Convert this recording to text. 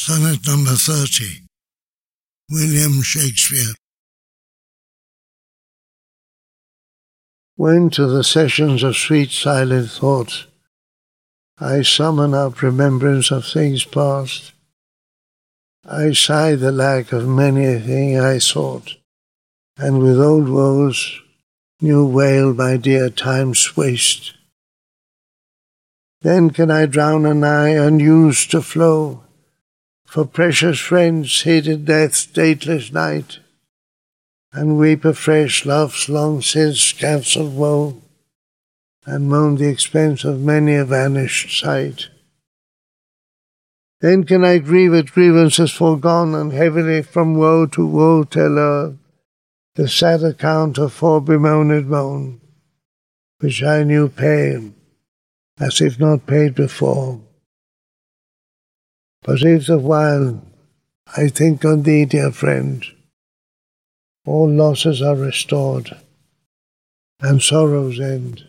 Sonnet number 30. William Shakespeare. When to the sessions of sweet silent thought I summon up remembrance of things past, I sigh the lack of many a thing I sought, and with old woes new wail my dear time's waste. Then can I drown an eye unused to flow, for precious friends hated death's dateless night, and weep afresh love's long since cancelled woe, and moan the expense of many a vanished sight. Then can I grieve at grievances foregone, and heavily from woe to woe tell o'er the sad account of fore bemoaned moan, which I new pay, as if not paid before. But if the while I think on thee, dear friend, all losses are restored, and sorrows end.